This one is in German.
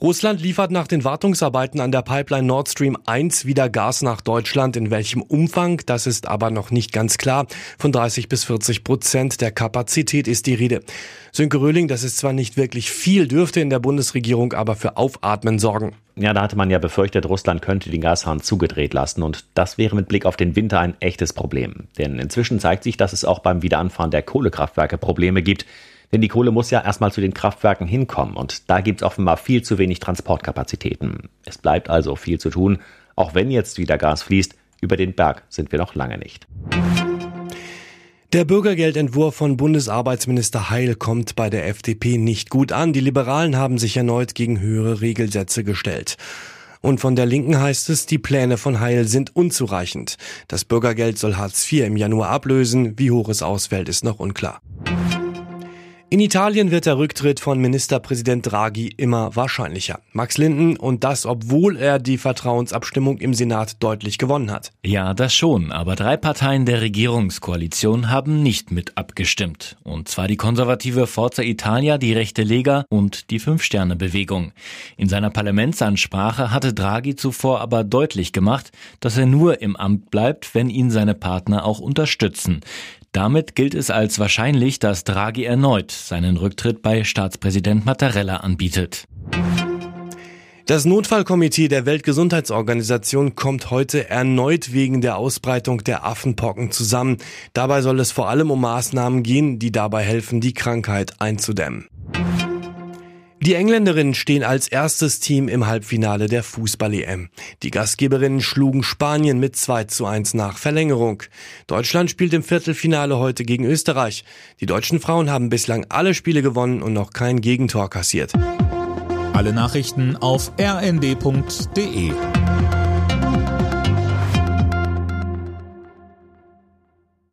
Russland liefert nach den Wartungsarbeiten an der Pipeline Nord Stream 1 wieder Gas nach Deutschland. In welchem Umfang, das ist aber noch nicht ganz klar. Von 30 bis 40 Prozent der Kapazität ist die Rede. Sönke Röhling, das ist zwar nicht wirklich viel, dürfte in der Bundesregierung aber für Aufatmen sorgen. Ja, da hatte man ja befürchtet, Russland könnte den Gashahn zugedreht lassen und das wäre mit Blick auf den Winter ein echtes Problem. Denn inzwischen zeigt sich, dass es auch beim Wiederanfahren der Kohlekraftwerke Probleme gibt. Denn die Kohle muss ja erstmal zu den Kraftwerken hinkommen und da gibt es offenbar viel zu wenig Transportkapazitäten. Es bleibt also viel zu tun, auch wenn jetzt wieder Gas fließt. Über den Berg sind wir noch lange nicht. Der Bürgergeldentwurf von Bundesarbeitsminister Heil kommt bei der FDP nicht gut an. Die Liberalen haben sich erneut gegen höhere Regelsätze gestellt. Und von der Linken heißt es, die Pläne von Heil sind unzureichend. Das Bürgergeld soll Hartz IV im Januar ablösen. Wie hoch es ausfällt, ist noch unklar. In Italien wird der Rücktritt von Ministerpräsident Draghi immer wahrscheinlicher. Max Linden und das, obwohl er die Vertrauensabstimmung im Senat deutlich gewonnen hat. Ja, das schon, aber drei Parteien der Regierungskoalition haben nicht mit abgestimmt. Und zwar die konservative Forza Italia, die rechte Lega und die Fünf-Sterne-Bewegung. In seiner Parlamentsansprache hatte Draghi zuvor aber deutlich gemacht, dass er nur im Amt bleibt, wenn ihn seine Partner auch unterstützen. Damit gilt es als wahrscheinlich, dass Draghi erneut seinen Rücktritt bei Staatspräsident Mattarella anbietet. Das Notfallkomitee der Weltgesundheitsorganisation kommt heute erneut wegen der Ausbreitung der Affenpocken zusammen. Dabei soll es vor allem um Maßnahmen gehen, die dabei helfen, die Krankheit einzudämmen. Die Engländerinnen stehen als erstes Team im Halbfinale der Fußball-EM. Die Gastgeberinnen schlugen Spanien mit 2 zu 1 nach Verlängerung. Deutschland spielt im Viertelfinale heute gegen Österreich. Die deutschen Frauen haben bislang alle Spiele gewonnen und noch kein Gegentor kassiert. Alle Nachrichten auf rnd.de